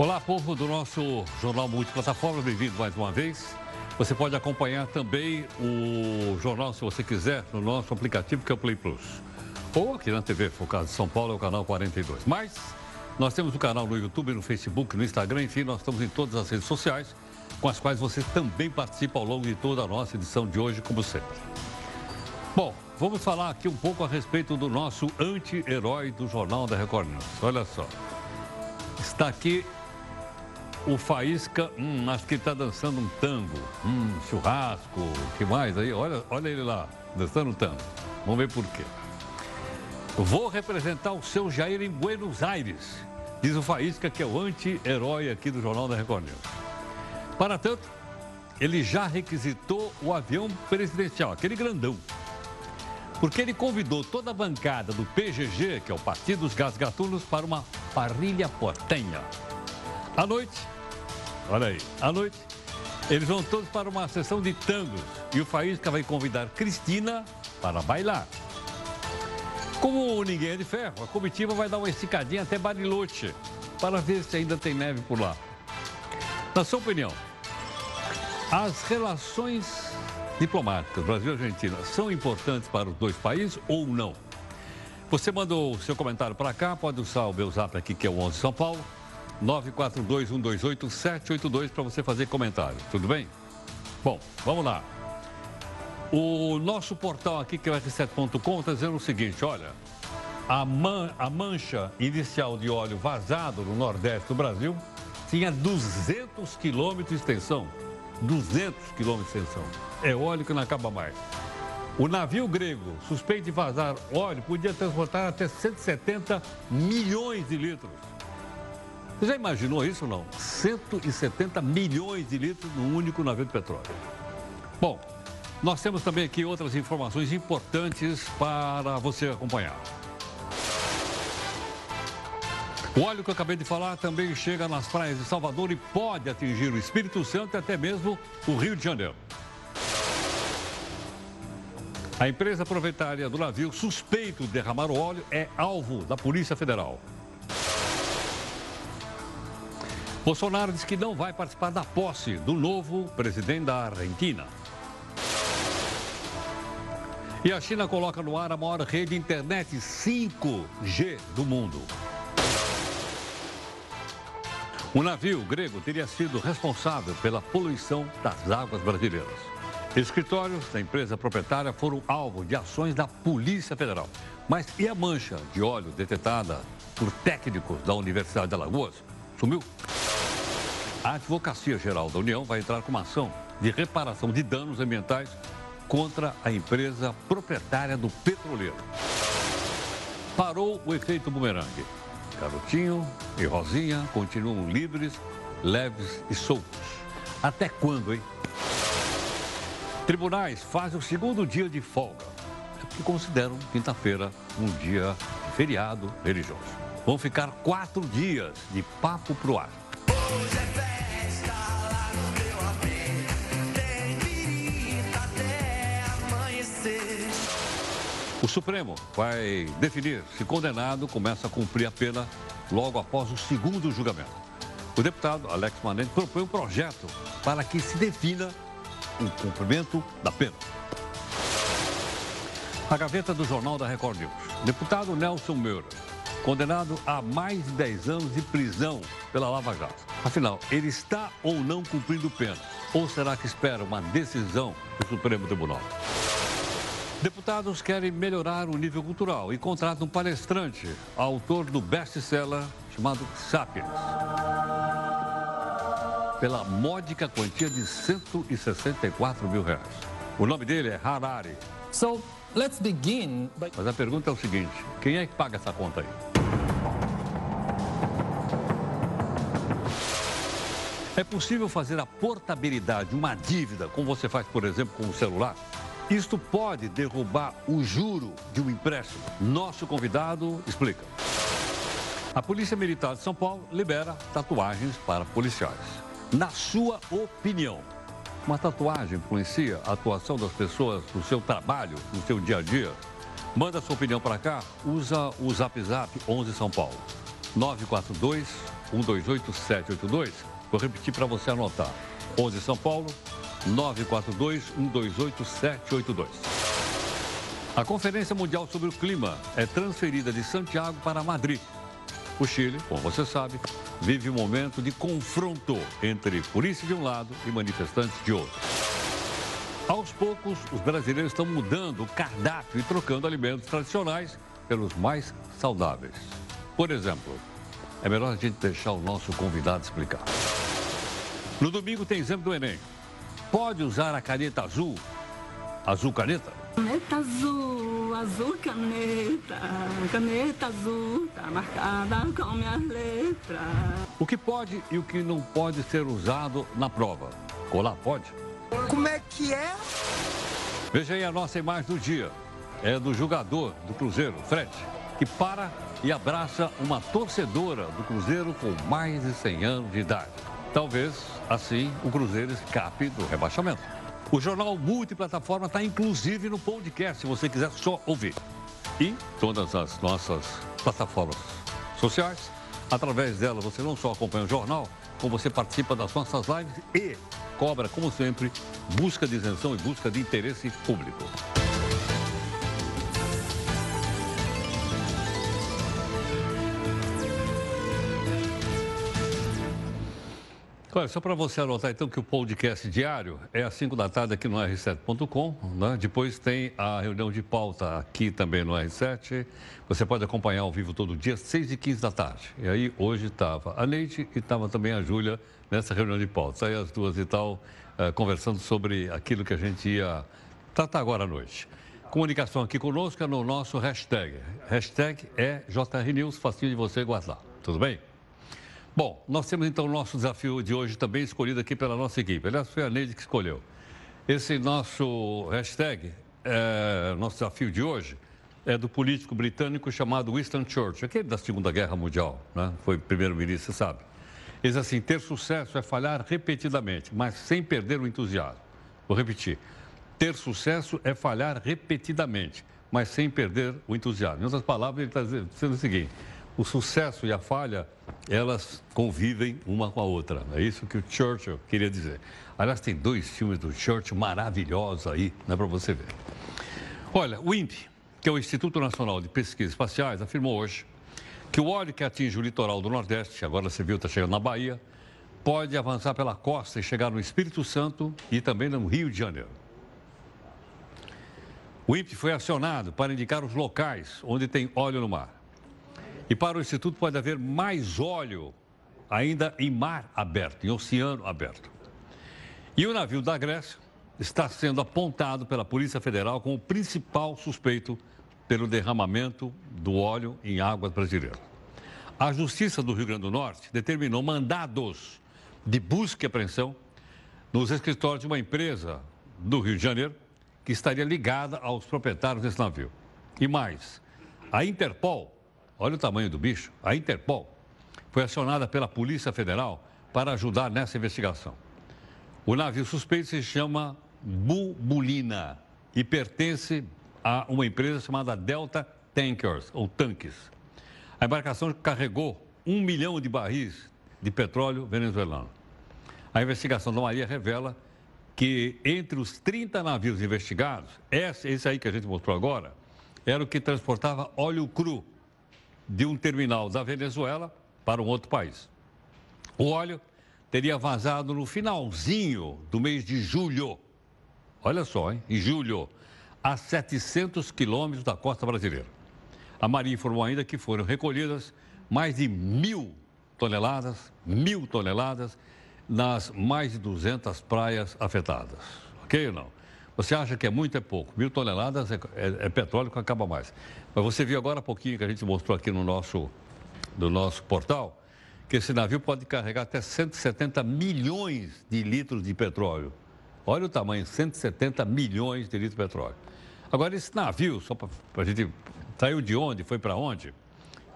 Olá, povo do nosso Jornal Multiplataforma, bem-vindo mais uma vez. Você pode acompanhar também o jornal, se você quiser, no nosso aplicativo que é o Play Plus. Ou aqui na TV Focado de São Paulo, é o canal 42. Mas nós temos o canal no YouTube, no Facebook, no Instagram, enfim, nós estamos em todas as redes sociais, com as quais você também participa ao longo de toda a nossa edição de hoje, como sempre. Bom, vamos falar aqui um pouco a respeito do nosso anti-herói do Jornal da Record News. Olha só. Está aqui o Faísca, hum, acho que ele está dançando um tango, hum, churrasco, que mais aí? Olha, olha ele lá, dançando um tango. Vamos ver por quê. Vou representar o seu Jair em Buenos Aires, diz o Faísca, que é o anti-herói aqui do Jornal da Record News. Para tanto, ele já requisitou o avião presidencial, aquele grandão. Porque ele convidou toda a bancada do PGG, que é o Partido dos Gás Gatunos, para uma parrilha portenha. À noite, olha aí, à noite, eles vão todos para uma sessão de tangos e o Faísca vai convidar Cristina para bailar. Como ninguém é de ferro, a comitiva vai dar uma esticadinha até Bariloche para ver se ainda tem neve por lá. Na sua opinião, as relações diplomáticas Brasil e Argentina são importantes para os dois países ou não? Você mandou o seu comentário para cá, pode usar o meu zap aqui que é o 11 São Paulo, 942-128-782 para você fazer comentário, tudo bem? Bom, vamos lá. O nosso portal aqui, que é o R7.com, está dizendo o seguinte, olha, a, man, a mancha inicial de óleo vazado no nordeste do Brasil tinha 200 quilômetros de extensão. 200 quilômetros de extensão. É óleo que não acaba mais. O navio grego, suspeito de vazar óleo, podia transportar até 170 milhões de litros. Você já imaginou isso ou não? 170 milhões de litros num único navio de petróleo. Bom, nós temos também aqui outras informações importantes para você acompanhar. O óleo que eu acabei de falar também chega nas praias de Salvador e pode atingir o Espírito Santo e até mesmo o Rio de Janeiro. A empresa proprietária do navio suspeito de derramar o óleo é alvo da Polícia Federal. Bolsonaro diz que não vai participar da posse do novo presidente da Argentina. E a China coloca no ar a maior rede de internet 5G do mundo. O navio grego teria sido responsável pela poluição das águas brasileiras. Escritórios da empresa proprietária foram alvo de ações da Polícia Federal. Mas e a mancha de óleo detectada por técnicos da Universidade de Alagoas? Sumiu? A Advocacia Geral da União vai entrar com uma ação de reparação de danos ambientais contra a empresa proprietária do petroleiro. Parou o efeito bumerangue. Garotinho e Rosinha continuam livres, leves e soltos. Até quando, hein? Tribunais fazem o segundo dia de folga, porque consideram quinta-feira um dia feriado religioso. Vão ficar quatro dias de papo pro ar. O Supremo vai definir se condenado começa a cumprir a pena logo após o segundo julgamento. O deputado Alex Manente propõe um projeto para que se defina o cumprimento da pena. A gaveta do Jornal da Record News. Deputado Nelson Meura, condenado a mais de 10 anos de prisão pela Lava Jato. Afinal, ele está ou não cumprindo pena? Ou será que espera uma decisão do Supremo Tribunal? Deputados querem melhorar o nível cultural e contratam um palestrante, autor do best-seller chamado Sapiens. Pela módica quantia de 164 mil reais. O nome dele é Harari. So, let's begin by... Mas a pergunta é o seguinte: quem é que paga essa conta aí? É possível fazer a portabilidade de uma dívida, como você faz, por exemplo, com o celular? Isto pode derrubar o juro de um empréstimo. Nosso convidado explica. A Polícia Militar de São Paulo libera tatuagens para policiais. Na sua opinião, uma tatuagem influencia a atuação das pessoas no seu trabalho, no seu dia a dia? Manda sua opinião para cá, usa o Zap Zap 11 São Paulo. 942 128 782. Vou repetir para você anotar. 11 São Paulo, 942 128 782. A Conferência Mundial sobre o Clima é transferida de Santiago para Madrid. O Chile, como você sabe, vive um momento de confronto entre polícia de um lado e manifestantes de outro. Aos poucos, os brasileiros estão mudando o cardápio e trocando alimentos tradicionais pelos mais saudáveis. Por exemplo, é melhor a gente deixar o nosso convidado explicar. No domingo tem exame do Enem. Pode usar a caneta azul? Azul caneta? Caneta azul, azul caneta, caneta azul, tá marcada com minhas letras. O que pode e o que não pode ser usado na prova? Colar pode? Como é que é? Veja aí a nossa imagem do dia. É do jogador do Cruzeiro, Fred, que para e abraça uma torcedora do Cruzeiro com mais de 100 anos de idade. Talvez, assim, o Cruzeiro escape do rebaixamento. O jornal multiplataforma está inclusive no podcast, se você quiser só ouvir. E todas as nossas plataformas sociais. Através dela, você não só acompanha o jornal, como você participa das nossas lives e cobra, como sempre, busca de isenção e busca de interesse público. Olha, só para você anotar então que o podcast diário é às 5 da tarde aqui no R7.com. Né? Depois tem a reunião de pauta aqui também no R7. Você pode acompanhar ao vivo todo dia, 6 e 15 da tarde. E aí hoje estava a Neide e estava também a Júlia nessa reunião de pauta. Aí as duas e tal, uh, conversando sobre aquilo que a gente ia tratar agora à noite. Comunicação aqui conosco é no nosso hashtag. Hashtag é JRNews, facinho de você guardar. Tudo bem? Bom, nós temos então o nosso desafio de hoje também escolhido aqui pela nossa equipe. Aliás, foi a Neide que escolheu. Esse nosso hashtag, é, nosso desafio de hoje, é do político britânico chamado Winston Churchill, aquele da Segunda Guerra Mundial, né? foi primeiro-ministro, você sabe. Ele diz assim: ter sucesso é falhar repetidamente, mas sem perder o entusiasmo. Vou repetir: ter sucesso é falhar repetidamente, mas sem perder o entusiasmo. Em outras palavras, ele está dizendo o seguinte: o sucesso e a falha, elas convivem uma com a outra. É isso que o Churchill queria dizer. Aliás, tem dois filmes do Churchill maravilhosos aí, né, para você ver. Olha, o INPE, que é o Instituto Nacional de Pesquisas Espaciais, afirmou hoje que o óleo que atinge o litoral do Nordeste, agora você viu, está chegando na Bahia, pode avançar pela costa e chegar no Espírito Santo e também no Rio de Janeiro. O INPE foi acionado para indicar os locais onde tem óleo no mar. E para o Instituto pode haver mais óleo ainda em mar aberto, em oceano aberto. E o navio da Grécia está sendo apontado pela Polícia Federal como o principal suspeito pelo derramamento do óleo em águas brasileiras. A Justiça do Rio Grande do Norte determinou mandados de busca e apreensão nos escritórios de uma empresa do Rio de Janeiro que estaria ligada aos proprietários desse navio. E mais, a Interpol Olha o tamanho do bicho. A Interpol foi acionada pela Polícia Federal para ajudar nessa investigação. O navio suspeito se chama Bubulina e pertence a uma empresa chamada Delta Tankers, ou Tanques. A embarcação carregou um milhão de barris de petróleo venezuelano. A investigação da Maria revela que entre os 30 navios investigados, esse aí que a gente mostrou agora, era o que transportava óleo cru de um terminal da Venezuela para um outro país. O óleo teria vazado no finalzinho do mês de julho. Olha só, hein? Em julho, a 700 quilômetros da costa brasileira. A Marinha informou ainda que foram recolhidas mais de mil toneladas, mil toneladas, nas mais de 200 praias afetadas. Ok ou não? Você acha que é muito, é pouco. Mil toneladas é, é, é petróleo que acaba mais. Mas você viu agora há pouquinho que a gente mostrou aqui no nosso, no nosso portal, que esse navio pode carregar até 170 milhões de litros de petróleo. Olha o tamanho, 170 milhões de litros de petróleo. Agora, esse navio, só para a gente. Saiu de onde? Foi para onde?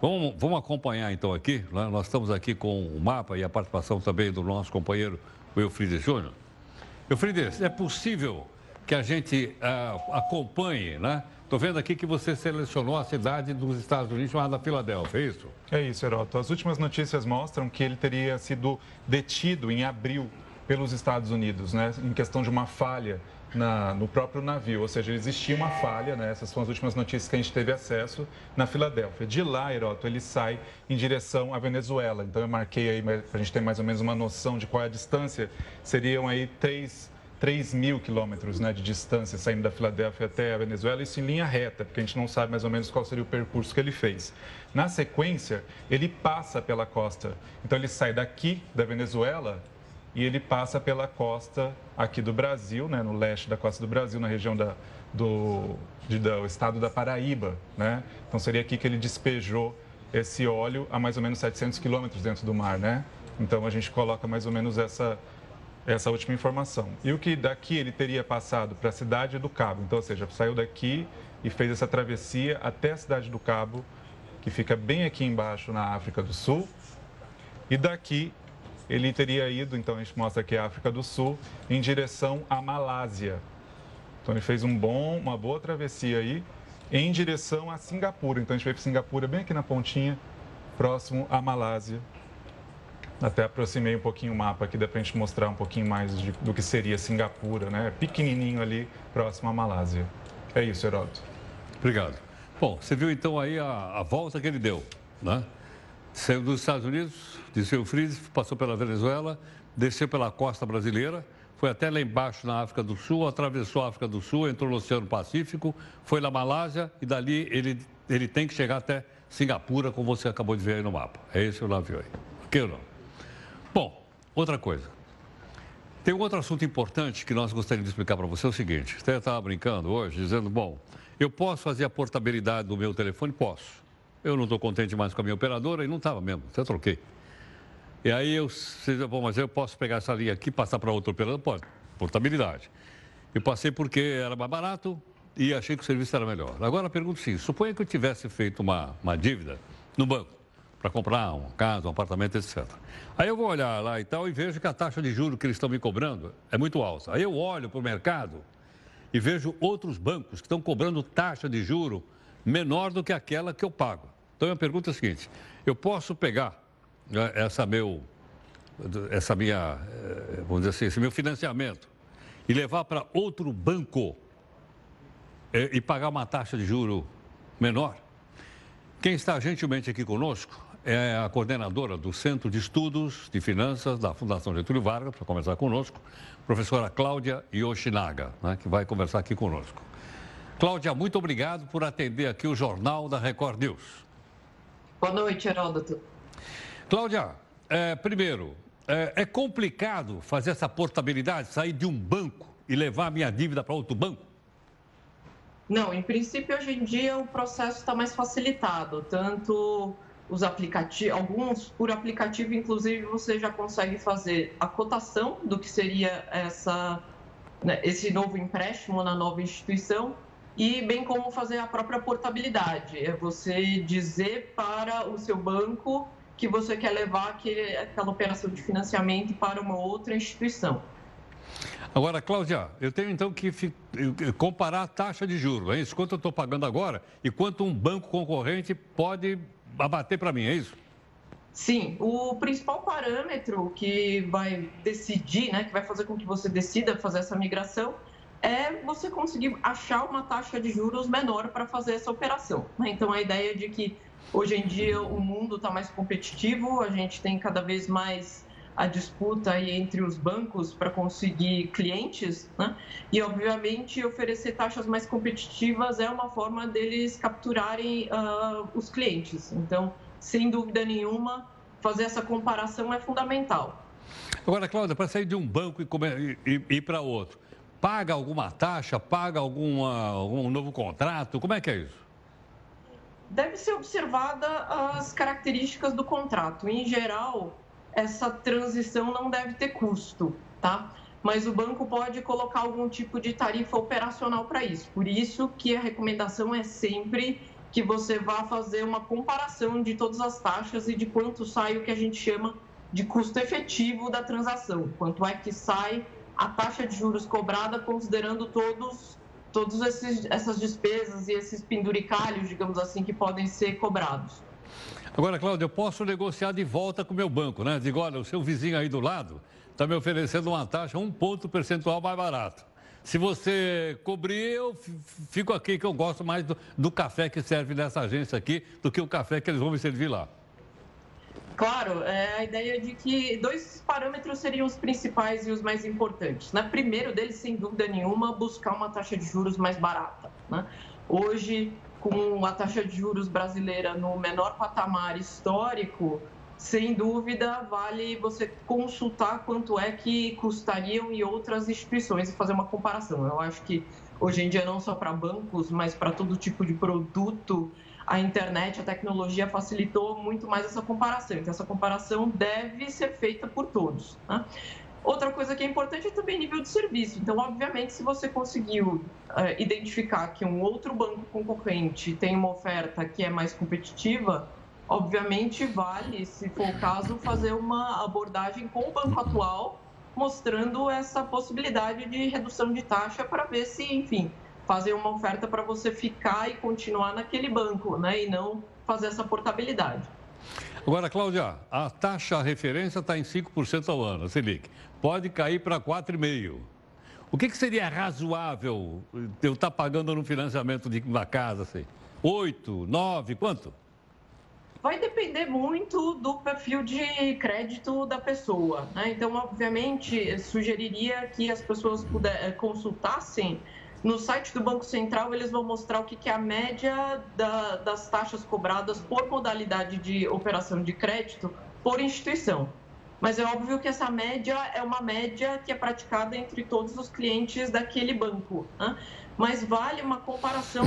Vamos, vamos acompanhar então aqui. Né? Nós estamos aqui com o mapa e a participação também do nosso companheiro Wilfrides Júnior. Wilfrides, é possível que a gente uh, acompanhe né, Estou vendo aqui que você selecionou a cidade dos Estados Unidos chamada Filadélfia, é isso? É isso, Heroto. As últimas notícias mostram que ele teria sido detido em abril pelos Estados Unidos, né, em questão de uma falha na, no próprio navio, ou seja, existia uma falha, né, essas são as últimas notícias que a gente teve acesso na Filadélfia. De lá, Heroto, ele sai em direção à Venezuela. Então eu marquei aí para a gente ter mais ou menos uma noção de qual é a distância. Seriam aí três 3 mil quilômetros né, de distância saindo da Filadélfia até a Venezuela, isso em linha reta, porque a gente não sabe mais ou menos qual seria o percurso que ele fez. Na sequência, ele passa pela costa. Então, ele sai daqui da Venezuela e ele passa pela costa aqui do Brasil, né, no leste da costa do Brasil, na região da, do, de, do estado da Paraíba. Né? Então, seria aqui que ele despejou esse óleo a mais ou menos 700 quilômetros dentro do mar. Né? Então, a gente coloca mais ou menos essa essa última informação. E o que daqui ele teria passado para a cidade do Cabo, então, ou seja, saiu daqui e fez essa travessia até a cidade do Cabo, que fica bem aqui embaixo na África do Sul. E daqui ele teria ido, então a gente mostra aqui a África do Sul, em direção à Malásia. Então ele fez um bom, uma boa travessia aí em direção a Singapura. Então a gente veio para Singapura bem aqui na pontinha, próximo à Malásia. Até aproximei um pouquinho o mapa aqui, dá para a gente mostrar um pouquinho mais de, do que seria Singapura, né? Pequenininho ali, próximo à Malásia. É isso, Heródoto. Obrigado. Bom, você viu então aí a, a volta que ele deu, né? Saiu dos Estados Unidos, desceu o Freeze, passou pela Venezuela, desceu pela costa brasileira, foi até lá embaixo na África do Sul, atravessou a África do Sul, entrou no Oceano Pacífico, foi na Malásia e dali ele, ele tem que chegar até Singapura, como você acabou de ver aí no mapa. É esse o navio aí. Ok ou não? Bom, outra coisa. Tem um outro assunto importante que nós gostaríamos de explicar para você. É o seguinte: você estava brincando hoje, dizendo, bom, eu posso fazer a portabilidade do meu telefone? Posso. Eu não estou contente mais com a minha operadora e não estava mesmo, até troquei. E aí eu, bom, mas eu posso pegar essa linha aqui e passar para outra operadora? Pode, portabilidade. Eu passei porque era mais barato e achei que o serviço era melhor. Agora pergunto sim, suponha que eu tivesse feito uma, uma dívida no banco para comprar uma casa, um apartamento, etc. Aí eu vou olhar lá e tal e vejo que a taxa de juros que eles estão me cobrando é muito alta. Aí eu olho para o mercado e vejo outros bancos que estão cobrando taxa de juro menor do que aquela que eu pago. Então a pergunta é a seguinte: eu posso pegar né, essa meu, essa minha, eh, vamos dizer assim, esse meu financiamento e levar para outro banco eh, e pagar uma taxa de juro menor? Quem está gentilmente aqui conosco é a coordenadora do Centro de Estudos de Finanças da Fundação Getúlio Vargas, para conversar conosco, professora Cláudia Yoshinaga, né, que vai conversar aqui conosco. Cláudia, muito obrigado por atender aqui o Jornal da Record News. Boa noite, Heródoto. Cláudia, é, primeiro, é, é complicado fazer essa portabilidade, sair de um banco e levar a minha dívida para outro banco? Não, em princípio, hoje em dia o processo está mais facilitado, tanto os aplicativos, alguns por aplicativo, inclusive você já consegue fazer a cotação do que seria essa, né, esse novo empréstimo na nova instituição e bem como fazer a própria portabilidade. É você dizer para o seu banco que você quer levar aquele, aquela operação de financiamento para uma outra instituição. Agora, Cláudia, eu tenho então que comparar a taxa de juros, é isso? Quanto eu estou pagando agora e quanto um banco concorrente pode abater para mim, é isso? Sim, o principal parâmetro que vai decidir, né, que vai fazer com que você decida fazer essa migração, é você conseguir achar uma taxa de juros menor para fazer essa operação. Né? Então, a ideia de que hoje em dia o mundo está mais competitivo, a gente tem cada vez mais a disputa aí entre os bancos para conseguir clientes, né? E obviamente oferecer taxas mais competitivas é uma forma deles capturarem uh, os clientes. Então, sem dúvida nenhuma, fazer essa comparação é fundamental. Agora, Cláudia, para sair de um banco e, e, e ir para outro, paga alguma taxa, paga alguma, algum novo contrato? Como é que é isso? Deve ser observada as características do contrato. Em geral, essa transição não deve ter custo, tá? Mas o banco pode colocar algum tipo de tarifa operacional para isso. Por isso que a recomendação é sempre que você vá fazer uma comparação de todas as taxas e de quanto sai o que a gente chama de custo efetivo da transação. Quanto é que sai a taxa de juros cobrada considerando todos todas essas despesas e esses penduricalhos, digamos assim, que podem ser cobrados. Agora, Cláudio, eu posso negociar de volta com o meu banco, né? Digo, olha, o seu vizinho aí do lado está me oferecendo uma taxa um ponto percentual mais barato. Se você cobrir, eu fico aqui, que eu gosto mais do, do café que serve nessa agência aqui do que o café que eles vão me servir lá. Claro, é a ideia de que dois parâmetros seriam os principais e os mais importantes. Né? Primeiro deles, sem dúvida nenhuma, buscar uma taxa de juros mais barata. Né? Hoje, com a taxa de juros brasileira no menor patamar histórico, sem dúvida vale você consultar quanto é que custariam em outras instituições e fazer uma comparação. Eu acho que hoje em dia não só para bancos, mas para todo tipo de produto a internet, a tecnologia facilitou muito mais essa comparação. Então, essa comparação deve ser feita por todos. Né? Outra coisa que é importante é também nível de serviço. Então, obviamente, se você conseguiu uh, identificar que um outro banco concorrente tem uma oferta que é mais competitiva, obviamente vale, se for o caso, fazer uma abordagem com o banco atual, mostrando essa possibilidade de redução de taxa para ver se, enfim, fazer uma oferta para você ficar e continuar naquele banco, né? E não fazer essa portabilidade. Agora, Cláudia, a taxa referência está em 5% ao ano, Selic. Pode cair para 4,5%. O que, que, seria razoável eu estar tá pagando no financiamento de uma casa? Assim? 8, 9, quanto? Vai depender muito do perfil de crédito da pessoa. Né? Então, obviamente, sugeriria que as pessoas puder, consultassem no site do Banco Central, eles vão mostrar o que é a média da, das taxas cobradas por modalidade de operação de crédito por instituição. Mas é óbvio que essa média é uma média que é praticada entre todos os clientes daquele banco. Né? Mas vale uma comparação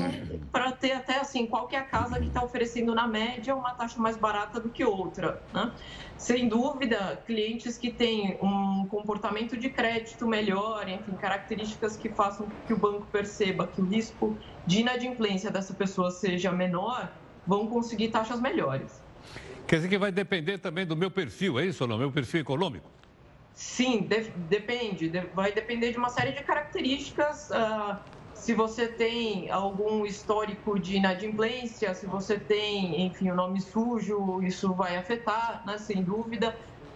para ter até assim, qual é a casa que está oferecendo na média uma taxa mais barata do que outra. Né? Sem dúvida, clientes que têm um comportamento de crédito melhor, enfim, características que façam que o banco perceba que o risco de inadimplência dessa pessoa seja menor, vão conseguir taxas melhores. Quer dizer que vai depender também do meu perfil, é isso ou não? Meu perfil econômico? Sim, de depende. De vai depender de uma série de características. Uh, se você tem algum histórico de inadimplência, se você tem, enfim, o nome sujo, isso vai afetar, né, sem dúvida.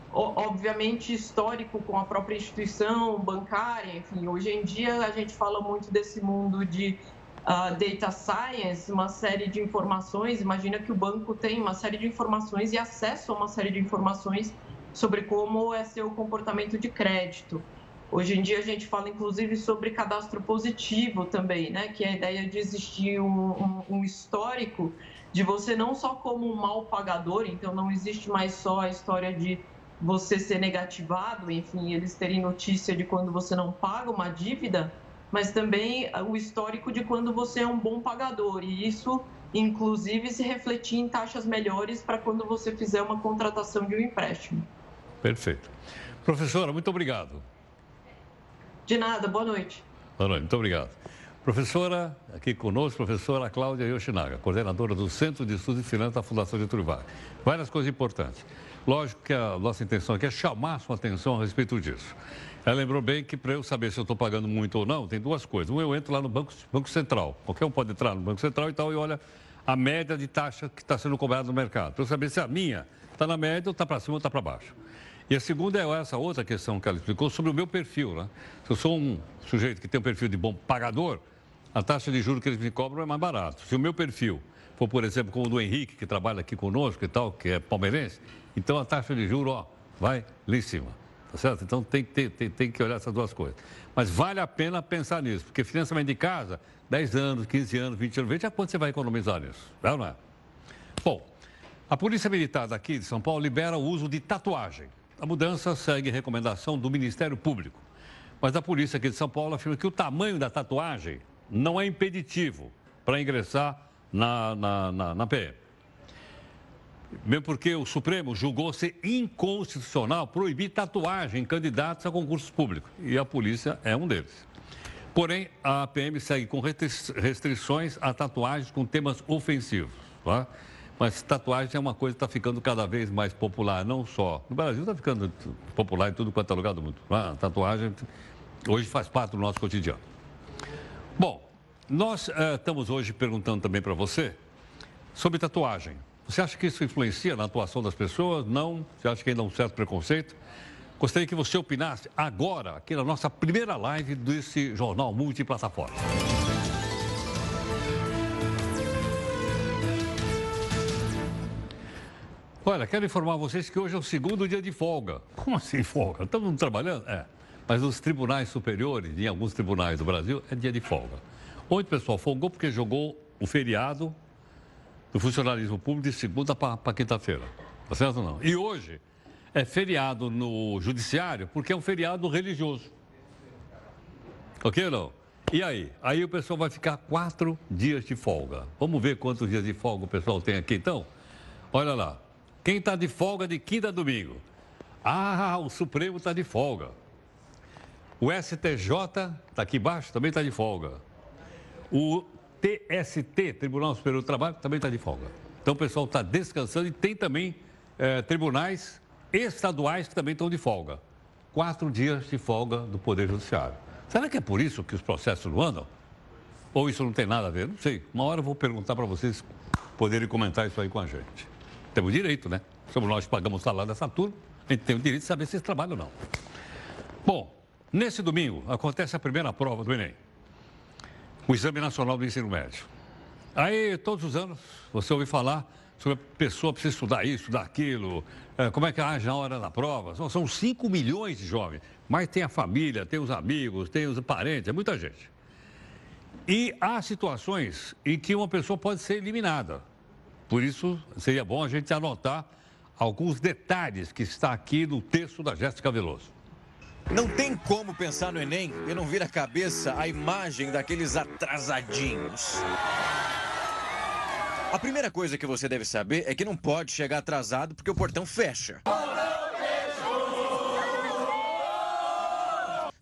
O, obviamente, histórico com a própria instituição bancária, enfim, hoje em dia a gente fala muito desse mundo de data science, uma série de informações. Imagina que o banco tem uma série de informações e acesso a uma série de informações sobre como é seu comportamento de crédito. Hoje em dia a gente fala inclusive sobre cadastro positivo também, né? que é a ideia de existir um, um, um histórico de você não só como um mal pagador, então não existe mais só a história de você ser negativado, enfim, eles terem notícia de quando você não paga uma dívida, mas também o histórico de quando você é um bom pagador. E isso, inclusive, se refletir em taxas melhores para quando você fizer uma contratação de um empréstimo. Perfeito. Professora, muito obrigado. De nada, boa noite. Boa noite, muito obrigado. Professora, aqui conosco, professora Cláudia Yoshinaga, coordenadora do Centro de Estudos de Finanças da Fundação Getúlio Vargas. Várias coisas importantes. Lógico que a nossa intenção aqui é chamar sua atenção a respeito disso. Ela lembrou bem que para eu saber se eu estou pagando muito ou não, tem duas coisas. Um, eu entro lá no Banco, Banco Central. Qualquer um pode entrar no Banco Central e tal e olha a média de taxa que está sendo cobrada no mercado. Para eu saber se a minha está na média ou está para cima ou está para baixo. E a segunda é essa outra questão que ela explicou sobre o meu perfil. Né? Se eu sou um sujeito que tem um perfil de bom pagador, a taxa de juros que eles me cobram é mais barato. Se o meu perfil for, por exemplo, como o do Henrique, que trabalha aqui conosco e tal, que é palmeirense, então a taxa de juros ó, vai lá em cima. Tá certo? Então tem tem, tem que olhar essas duas coisas. Mas vale a pena pensar nisso, porque financiamento de casa, 10 anos, 15 anos, 20 anos, veja quanto você vai economizar nisso. É ou não é? Bom, a Polícia Militar daqui de São Paulo libera o uso de tatuagem. A mudança segue recomendação do Ministério Público. Mas a polícia aqui de São Paulo afirma que o tamanho da tatuagem não é impeditivo para ingressar na, na, na, na PM. Mesmo porque o Supremo julgou ser inconstitucional proibir tatuagem em candidatos a concursos públicos. E a polícia é um deles. Porém, a PM segue com restrições a tatuagens com temas ofensivos. Tá? Mas tatuagem é uma coisa que está ficando cada vez mais popular, não só. No Brasil está ficando popular em tudo quanto é lugar do mundo. A tatuagem hoje faz parte do nosso cotidiano. Bom, nós uh, estamos hoje perguntando também para você sobre tatuagem. Você acha que isso influencia na atuação das pessoas? Não? Você acha que ainda há um certo preconceito? Gostaria que você opinasse agora, aqui na nossa primeira live desse jornal multiplataforma. Olha, quero informar vocês que hoje é o segundo dia de folga. Como assim folga? Estamos trabalhando? É. Mas nos tribunais superiores, em alguns tribunais do Brasil, é dia de folga. Ontem o pessoal folgou porque jogou o feriado do funcionalismo público de segunda para quinta-feira. Tá certo ou não? E hoje é feriado no judiciário porque é um feriado religioso. Ok ou não? E aí? Aí o pessoal vai ficar quatro dias de folga. Vamos ver quantos dias de folga o pessoal tem aqui então? Olha lá. Quem está de folga de quinta a domingo? Ah, o Supremo está de folga. O STJ está aqui embaixo, também está de folga. O TST, Tribunal Superior do Trabalho, também está de folga. Então o pessoal está descansando e tem também eh, tribunais estaduais que também estão de folga. Quatro dias de folga do Poder Judiciário. Será que é por isso que os processos não andam? Ou isso não tem nada a ver? Não sei. Uma hora eu vou perguntar para vocês poderem comentar isso aí com a gente. Temos direito, né? Somos nós que pagamos o salário dessa turma, a gente tem o direito de saber se eles trabalham ou não. Bom, nesse domingo acontece a primeira prova do Enem o Exame Nacional do Ensino Médio. Aí, todos os anos, você ouve falar sobre a pessoa precisa estudar isso, estudar aquilo, é, como é que age na hora da prova. São 5 milhões de jovens, mas tem a família, tem os amigos, tem os parentes, é muita gente. E há situações em que uma pessoa pode ser eliminada. Por isso, seria bom a gente anotar alguns detalhes que está aqui no texto da Jéssica Veloso. Não tem como pensar no Enem e não vir à cabeça a imagem daqueles atrasadinhos. A primeira coisa que você deve saber é que não pode chegar atrasado porque o portão fecha.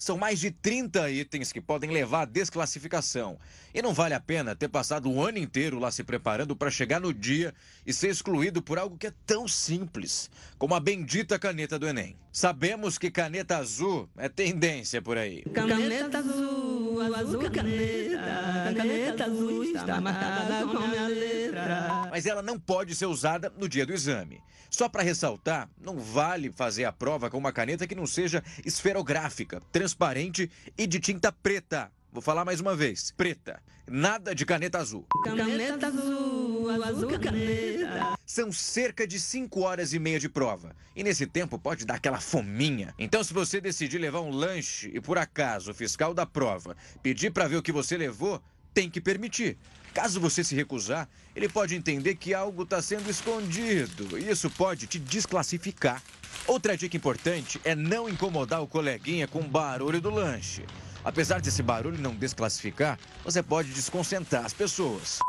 São mais de 30 itens que podem levar à desclassificação. E não vale a pena ter passado o ano inteiro lá se preparando para chegar no dia e ser excluído por algo que é tão simples como a bendita caneta do Enem. Sabemos que caneta azul é tendência por aí. Caneta azul, azul caneta, caneta azul está marcada com minha letra. Mas ela não pode ser usada no dia do exame. Só para ressaltar, não vale fazer a prova com uma caneta que não seja esferográfica, transparente e de tinta preta. Vou falar mais uma vez: preta. Nada de caneta azul. Caneta azul, azul caneta. São cerca de 5 horas e meia de prova. E nesse tempo pode dar aquela fominha. Então, se você decidir levar um lanche e por acaso o fiscal da prova pedir para ver o que você levou, tem que permitir. Caso você se recusar, ele pode entender que algo está sendo escondido e isso pode te desclassificar. Outra dica importante é não incomodar o coleguinha com o barulho do lanche. Apesar desse barulho não desclassificar, você pode desconcentrar as pessoas.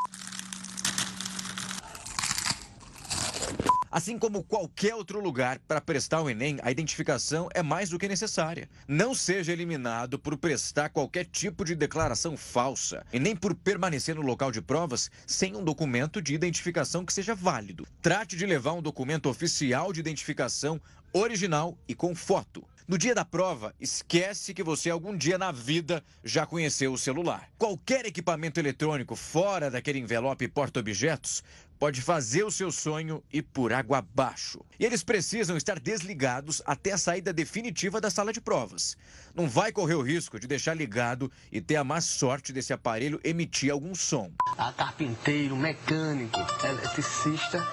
Assim como qualquer outro lugar para prestar o Enem, a identificação é mais do que necessária. Não seja eliminado por prestar qualquer tipo de declaração falsa e nem por permanecer no local de provas sem um documento de identificação que seja válido. Trate de levar um documento oficial de identificação original e com foto. No dia da prova, esquece que você algum dia na vida já conheceu o celular. Qualquer equipamento eletrônico fora daquele envelope porta-objetos pode fazer o seu sonho ir por água abaixo. E eles precisam estar desligados até a saída definitiva da sala de provas. Não vai correr o risco de deixar ligado e ter a má sorte desse aparelho emitir algum som. A carpinteiro, mecânico, eletricista.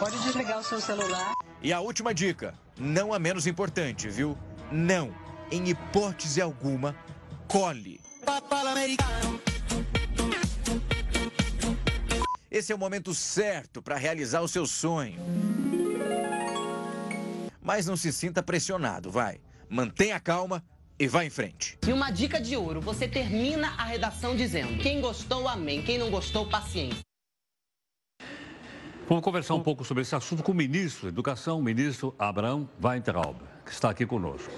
Pode desligar o seu celular. E a última dica, não a menos importante, viu? Não, em hipótese alguma, cole. Esse é o momento certo para realizar o seu sonho. Mas não se sinta pressionado, vai. Mantenha calma e vá em frente. E uma dica de ouro: você termina a redação dizendo: quem gostou, amém. Quem não gostou, paciência. Vamos conversar um pouco sobre esse assunto com o ministro da Educação, o ministro Abraão Weintraub, que está aqui conosco.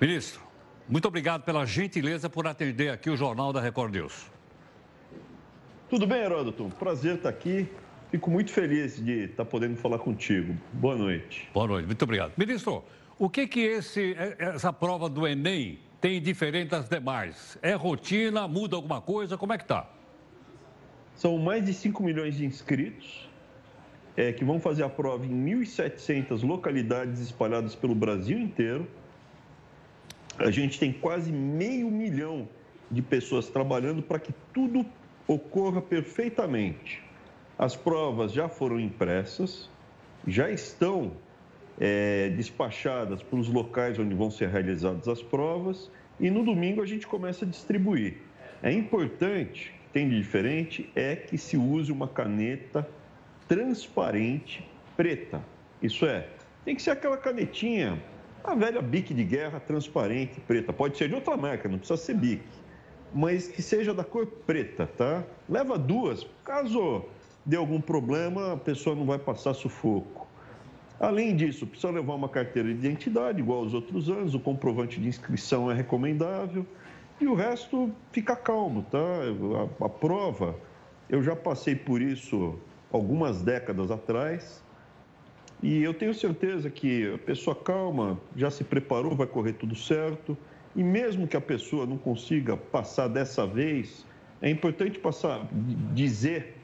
Ministro, muito obrigado pela gentileza por atender aqui o Jornal da Record News. Tudo bem, Heródoto? Prazer estar aqui. Fico muito feliz de estar podendo falar contigo. Boa noite. Boa noite, muito obrigado. Ministro, o que que esse, essa prova do Enem tem diferente das demais? É rotina? Muda alguma coisa? Como é que está? São mais de 5 milhões de inscritos é, que vão fazer a prova em 1.700 localidades espalhadas pelo Brasil inteiro. A gente tem quase meio milhão de pessoas trabalhando para que tudo ocorra perfeitamente. As provas já foram impressas, já estão é, despachadas para os locais onde vão ser realizadas as provas e no domingo a gente começa a distribuir. É importante, tem de diferente, é que se use uma caneta transparente preta. Isso é, tem que ser aquela canetinha, a velha bique de guerra transparente preta. Pode ser de outra marca, não precisa ser bique, mas que seja da cor preta, tá? Leva duas, caso dê algum problema, a pessoa não vai passar sufoco. Além disso, precisa levar uma carteira de identidade, igual aos outros anos, o comprovante de inscrição é recomendável. E o resto, fica calmo, tá? A, a prova, eu já passei por isso algumas décadas atrás. E eu tenho certeza que a pessoa calma, já se preparou, vai correr tudo certo. E mesmo que a pessoa não consiga passar dessa vez, é importante passar, dizer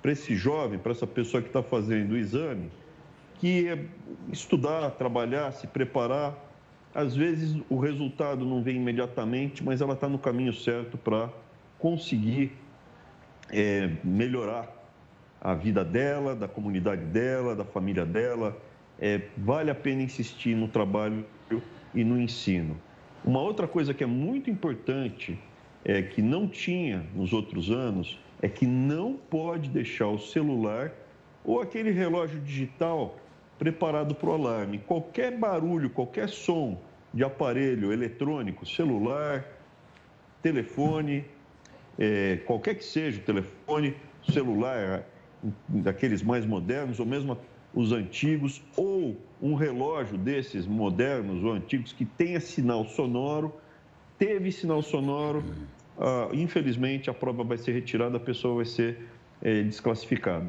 para esse jovem, para essa pessoa que está fazendo o exame, que é estudar, trabalhar, se preparar. Às vezes o resultado não vem imediatamente, mas ela está no caminho certo para conseguir é, melhorar a vida dela, da comunidade dela, da família dela. É, vale a pena insistir no trabalho e no ensino. Uma outra coisa que é muito importante, é, que não tinha nos outros anos, é que não pode deixar o celular ou aquele relógio digital preparado para o alarme. Qualquer barulho, qualquer som de aparelho eletrônico, celular, telefone, é, qualquer que seja o telefone, celular, daqueles mais modernos, ou mesmo os antigos, ou um relógio desses modernos ou antigos que tenha sinal sonoro, teve sinal sonoro, ah, infelizmente a prova vai ser retirada, a pessoa vai ser é, desclassificada.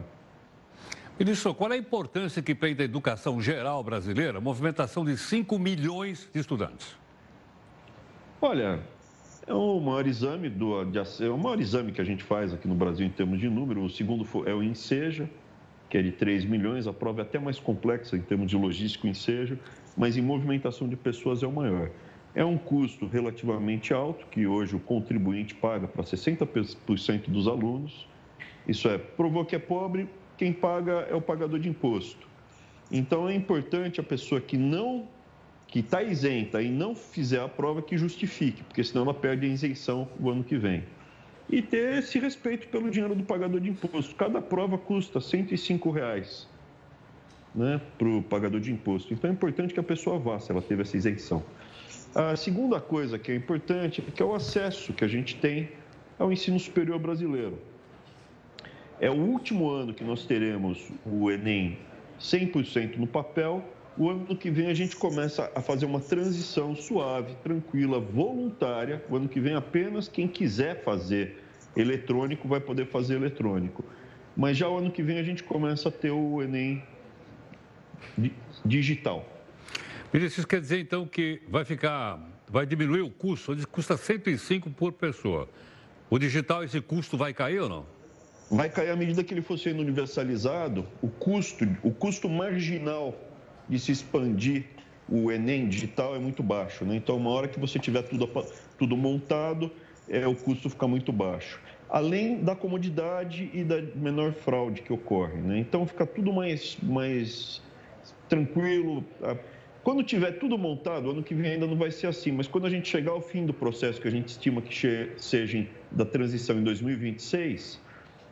Ministro, qual é a importância que tem da educação geral brasileira a movimentação de 5 milhões de estudantes? Olha, é o maior exame do, de, é o maior exame que a gente faz aqui no Brasil em termos de número. O segundo é o INSEJA, que é de 3 milhões. A prova é até mais complexa em termos de logística, o INSEJA, mas em movimentação de pessoas é o maior. É um custo relativamente alto, que hoje o contribuinte paga para 60% dos alunos. Isso é, provou que é pobre, quem paga é o pagador de imposto. Então é importante a pessoa que não que está isenta e não fizer a prova que justifique, porque senão ela perde a isenção o ano que vem. E ter esse respeito pelo dinheiro do pagador de imposto. Cada prova custa 105 reais, né, para o pagador de imposto. Então é importante que a pessoa vá, se ela teve essa isenção. A segunda coisa que é importante é que é o acesso que a gente tem ao ensino superior brasileiro. É o último ano que nós teremos o Enem 100% no papel. O ano que vem a gente começa a fazer uma transição suave, tranquila, voluntária. O ano que vem apenas quem quiser fazer eletrônico vai poder fazer eletrônico. Mas já o ano que vem a gente começa a ter o Enem digital. Ministro, isso quer dizer então que vai ficar, vai diminuir o custo, custa 105 por pessoa. O digital, esse custo vai cair ou não? vai cair à medida que ele for sendo universalizado, o custo, o custo marginal de se expandir o Enem digital é muito baixo. Né? Então, uma hora que você tiver tudo, tudo montado, é, o custo fica muito baixo. Além da comodidade e da menor fraude que ocorre. Né? Então, fica tudo mais, mais tranquilo. Quando tiver tudo montado, ano que vem ainda não vai ser assim, mas quando a gente chegar ao fim do processo, que a gente estima que seja da transição em 2026,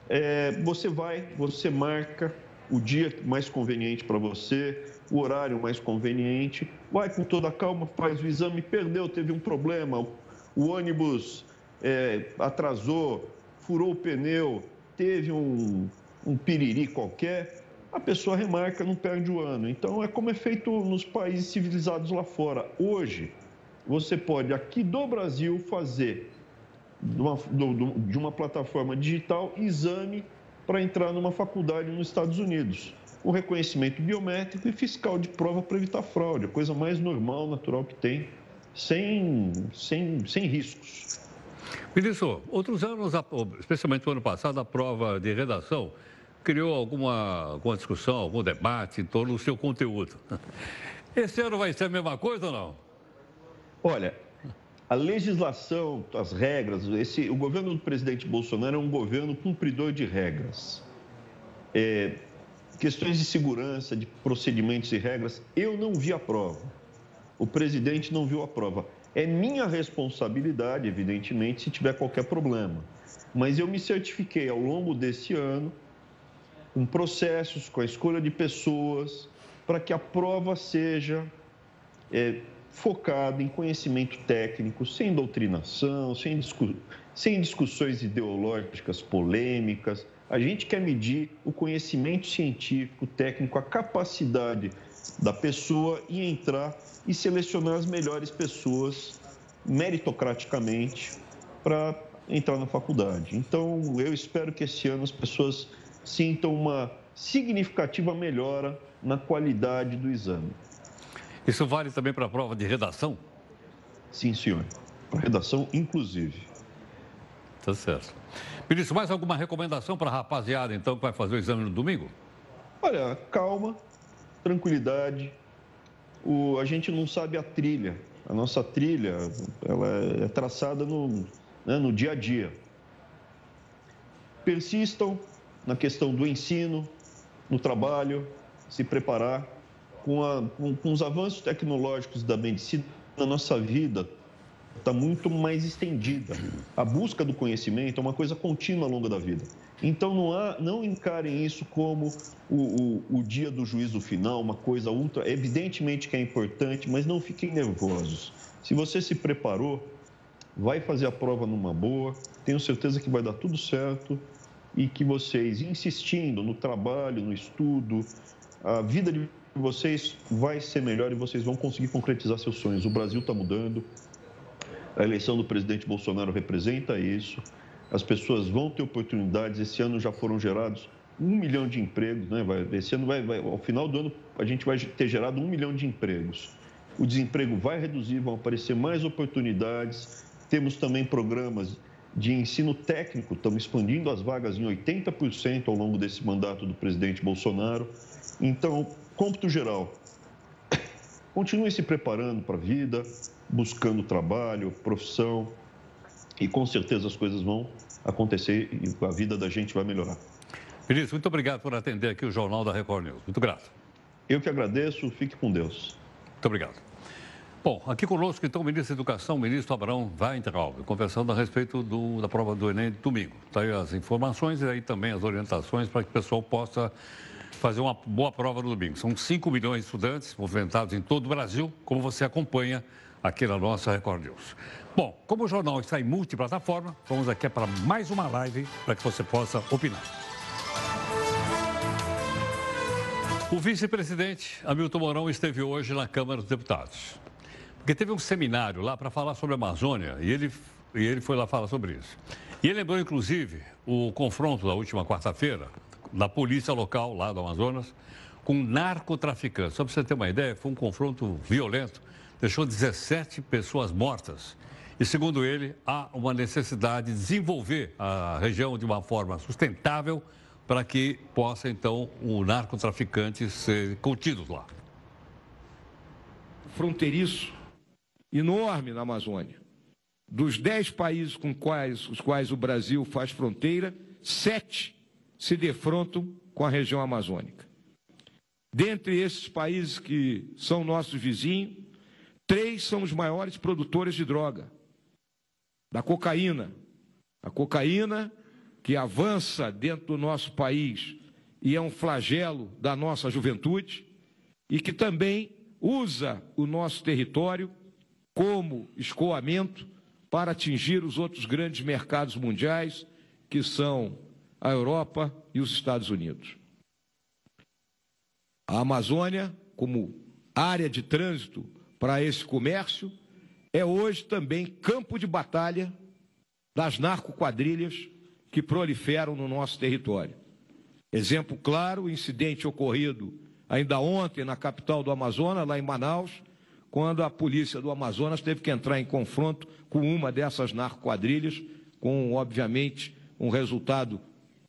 é, você vai, você marca o dia mais conveniente para você, o horário mais conveniente, vai com toda a calma, faz o exame, perdeu, teve um problema, o ônibus é, atrasou, furou o pneu, teve um, um piriri qualquer, a pessoa remarca, não perde o ano. Então, é como é feito nos países civilizados lá fora. Hoje, você pode, aqui do Brasil, fazer de uma, de uma plataforma digital exame para entrar numa faculdade nos Estados Unidos. O reconhecimento biométrico e fiscal de prova para evitar fraude, a coisa mais normal, natural que tem sem, sem, sem riscos. Ministro, outros anos, especialmente o ano passado, a prova de redação criou alguma, alguma discussão, algum debate em torno do seu conteúdo. Esse ano vai ser a mesma coisa ou não? Olha, a legislação, as regras, esse, o governo do presidente Bolsonaro é um governo cumpridor de regras. É, questões de segurança, de procedimentos e regras, eu não vi a prova. O presidente não viu a prova. É minha responsabilidade, evidentemente, se tiver qualquer problema. Mas eu me certifiquei ao longo desse ano, com processos, com a escolha de pessoas, para que a prova seja é, focada em conhecimento técnico, sem doutrinação, sem, discu sem discussões ideológicas polêmicas. A gente quer medir o conhecimento científico, técnico, a capacidade da pessoa e entrar e selecionar as melhores pessoas meritocraticamente para entrar na faculdade. Então, eu espero que esse ano as pessoas sintam uma significativa melhora na qualidade do exame. Isso vale também para a prova de redação? Sim, senhor. Para redação, inclusive. Tá certo. Ministro, mais alguma recomendação para a rapaziada, então, que vai fazer o exame no domingo? Olha, calma, tranquilidade. O, a gente não sabe a trilha. A nossa trilha, ela é traçada no, né, no dia a dia. Persistam na questão do ensino, no trabalho, se preparar com, a, com, com os avanços tecnológicos da medicina na nossa vida está muito mais estendida. A busca do conhecimento é uma coisa contínua ao longo da vida. Então não, há, não encarem isso como o, o, o dia do juízo final, uma coisa ultra. Evidentemente que é importante, mas não fiquem nervosos. Se você se preparou, vai fazer a prova numa boa, tenho certeza que vai dar tudo certo e que vocês, insistindo no trabalho, no estudo, a vida de vocês vai ser melhor e vocês vão conseguir concretizar seus sonhos. O Brasil está mudando, a eleição do presidente Bolsonaro representa isso. As pessoas vão ter oportunidades. Esse ano já foram gerados um milhão de empregos, né? Vai, esse ano vai, vai, ao final do ano a gente vai ter gerado um milhão de empregos. O desemprego vai reduzir, vão aparecer mais oportunidades. Temos também programas de ensino técnico, estamos expandindo as vagas em 80% ao longo desse mandato do presidente Bolsonaro. Então, cômputo geral, continue se preparando para a vida, buscando trabalho, profissão, e com certeza as coisas vão acontecer e a vida da gente vai melhorar. Ministro, muito obrigado por atender aqui o Jornal da Record News. Muito grato. Eu que agradeço, fique com Deus. Muito obrigado. Bom, aqui conosco então o ministro da Educação, o ministro Abraão Weintraub, conversando a respeito do, da prova do Enem de domingo. Está aí as informações e aí também as orientações para que o pessoal possa fazer uma boa prova no domingo. São 5 milhões de estudantes movimentados em todo o Brasil, como você acompanha aqui na nossa Record News. Bom, como o jornal está em multiplataforma, vamos aqui para mais uma live para que você possa opinar. O vice-presidente Hamilton Mourão esteve hoje na Câmara dos Deputados. Porque teve um seminário lá para falar sobre a Amazônia e ele, e ele foi lá falar sobre isso. E ele lembrou, inclusive, o confronto da última quarta-feira da polícia local lá do Amazonas com narcotraficantes. Só para você ter uma ideia, foi um confronto violento, deixou 17 pessoas mortas. E, segundo ele, há uma necessidade de desenvolver a região de uma forma sustentável para que possa, então, o narcotraficante ser contido lá. Fronteiriço enorme na Amazônia. Dos dez países com quais, os quais o Brasil faz fronteira, sete se defrontam com a região amazônica. Dentre esses países que são nossos vizinhos, três são os maiores produtores de droga, da cocaína. A cocaína que avança dentro do nosso país e é um flagelo da nossa juventude e que também usa o nosso território como escoamento para atingir os outros grandes mercados mundiais, que são a Europa e os Estados Unidos. A Amazônia, como área de trânsito para esse comércio, é hoje também campo de batalha das narcoquadrilhas que proliferam no nosso território. Exemplo claro, o incidente ocorrido ainda ontem na capital do Amazonas, lá em Manaus, quando a polícia do Amazonas teve que entrar em confronto com uma dessas narcoquadrilhas, com, obviamente, um resultado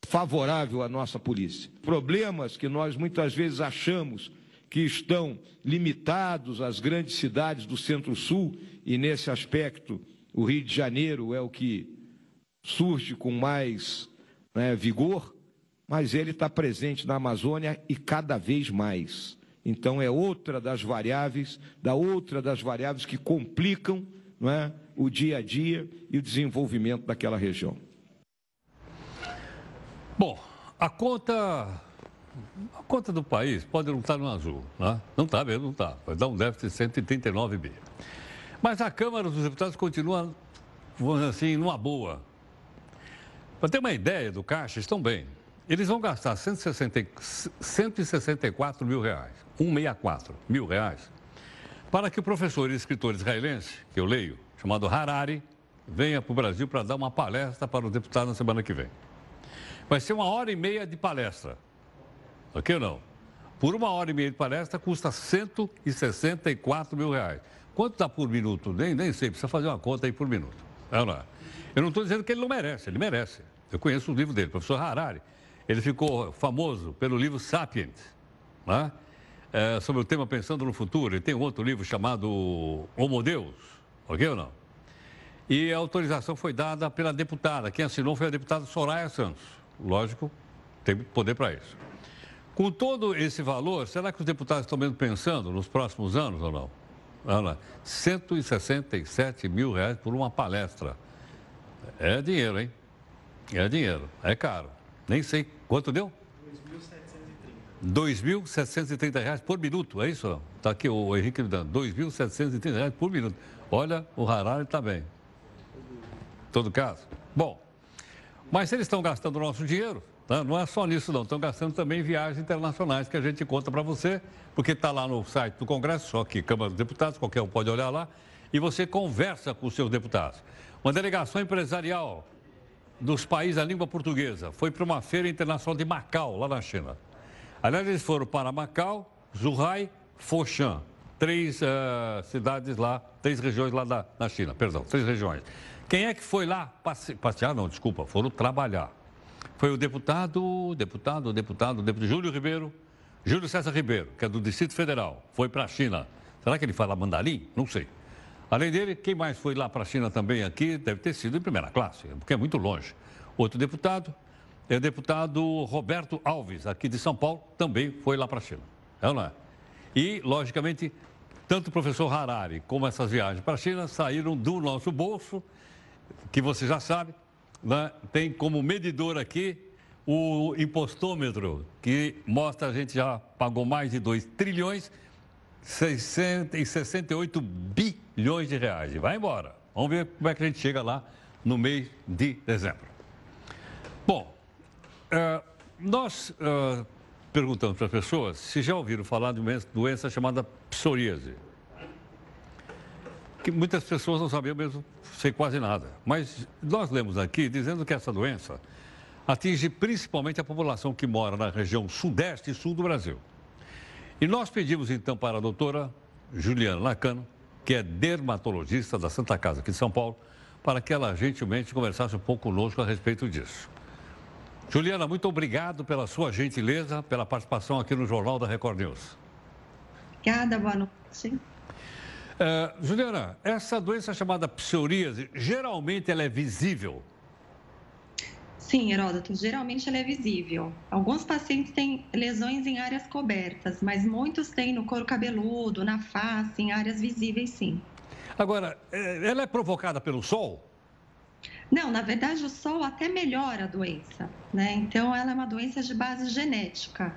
favorável à nossa polícia. Problemas que nós muitas vezes achamos que estão limitados às grandes cidades do Centro-Sul, e nesse aspecto o Rio de Janeiro é o que surge com mais né, vigor, mas ele está presente na Amazônia e cada vez mais. Então é outra das variáveis, da outra das variáveis que complicam não é, o dia a dia e o desenvolvimento daquela região. Bom, a conta, a conta do país pode não estar no azul, né? não está mesmo, não está. Vai dar um déficit de 139 bi. Mas a Câmara dos Deputados continua, vamos dizer assim, numa boa. Para ter uma ideia do caixa, estão bem. Eles vão gastar 160, 164 mil reais, 164 mil reais, para que o professor e escritor israelense, que eu leio, chamado Harari, venha para o Brasil para dar uma palestra para os deputados na semana que vem. Vai ser uma hora e meia de palestra. Ok ou não? Por uma hora e meia de palestra custa 164 mil reais. Quanto dá por minuto? Nem, nem sei, precisa fazer uma conta aí por minuto. É Eu não estou dizendo que ele não merece, ele merece. Eu conheço o livro dele, professor Harari. Ele ficou famoso pelo livro Sapiens, né? é, sobre o tema Pensando no Futuro. Ele tem um outro livro chamado Homo Deus, ok ou não? E a autorização foi dada pela deputada. Quem assinou foi a deputada Soraya Santos. Lógico, tem poder para isso. Com todo esse valor, será que os deputados estão mesmo pensando nos próximos anos ou não? Olha, 167 mil reais por uma palestra. É dinheiro, hein? É dinheiro, é caro. Nem sei quanto deu? 2.730 reais por minuto, é isso? Está aqui o Henrique me dando. 2.730 reais por minuto. Olha, o Harari está bem. Todo caso. Bom, mas eles estão gastando o nosso dinheiro, tá? não é só nisso não, estão gastando também viagens internacionais que a gente conta para você, porque está lá no site do Congresso, só que Câmara dos Deputados, qualquer um pode olhar lá, e você conversa com os seus deputados. Uma delegação empresarial dos países da língua portuguesa foi para uma feira internacional de Macau, lá na China. Aliás, eles foram para Macau, Zhuhai, Foshan, três uh, cidades lá, três regiões lá da, na China, perdão, três regiões. Quem é que foi lá passe... passear? Não, desculpa, foram trabalhar. Foi o deputado, deputado, deputado, deputado Júlio Ribeiro, Júlio César Ribeiro, que é do Distrito Federal, foi para a China. Será que ele fala mandarim? Não sei. Além dele, quem mais foi lá para a China também aqui deve ter sido em primeira classe, porque é muito longe. Outro deputado é o deputado Roberto Alves, aqui de São Paulo, também foi lá para a China. É ou não é? E, logicamente, tanto o professor Harari como essas viagens para a China saíram do nosso bolso que você já sabe, né? tem como medidor aqui o impostômetro, que mostra a gente já pagou mais de 2 trilhões 668 bilhões de reais. E vai embora. Vamos ver como é que a gente chega lá no mês de dezembro. Bom, uh, nós uh, perguntamos para as pessoas se já ouviram falar de uma doença chamada psoríase que muitas pessoas não sabiam mesmo, sei quase nada. Mas nós lemos aqui dizendo que essa doença atinge principalmente a população que mora na região sudeste e sul do Brasil. E nós pedimos então para a doutora Juliana Lacano, que é dermatologista da Santa Casa aqui de São Paulo, para que ela gentilmente conversasse um pouco conosco a respeito disso. Juliana, muito obrigado pela sua gentileza, pela participação aqui no Jornal da Record News. Obrigada, boa noite. Uh, Juliana, essa doença chamada psoríase, geralmente ela é visível? Sim, Heródoto, geralmente ela é visível. Alguns pacientes têm lesões em áreas cobertas, mas muitos têm no couro cabeludo, na face, em áreas visíveis, sim. Agora, é, ela é provocada pelo sol? Não, na verdade o sol até melhora a doença, né? Então ela é uma doença de base genética.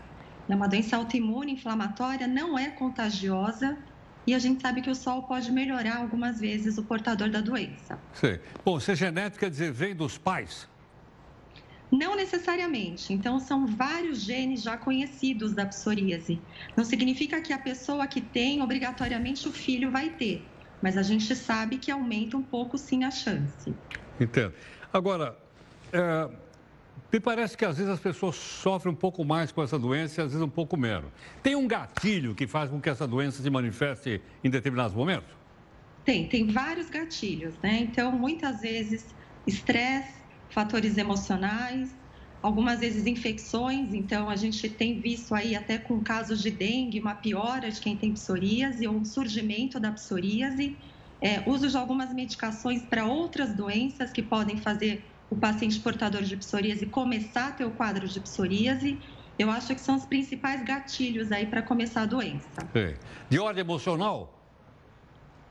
É uma doença autoimune, inflamatória, não é contagiosa e a gente sabe que o sol pode melhorar algumas vezes o portador da doença. Sim. Bom, se é genética, quer dizer, vem dos pais? Não necessariamente. Então, são vários genes já conhecidos da psoríase. Não significa que a pessoa que tem, obrigatoriamente, o filho vai ter. Mas a gente sabe que aumenta um pouco, sim, a chance. Entendo. Agora, é, me parece que às vezes as pessoas sofrem um pouco mais com essa doença e às vezes um pouco menos. Tem um gatilho que faz com que essa doença se manifeste em determinados momentos? Tem, tem vários gatilhos, né? Então, muitas vezes, estresse, fatores emocionais, algumas vezes infecções. Então, a gente tem visto aí até com casos de dengue, uma piora de quem tem psoríase ou um surgimento da psoríase. É, uso de algumas medicações para outras doenças que podem fazer o paciente portador de psoríase começar a ter o quadro de psoríase, eu acho que são os principais gatilhos aí para começar a doença. Sim. De ordem emocional?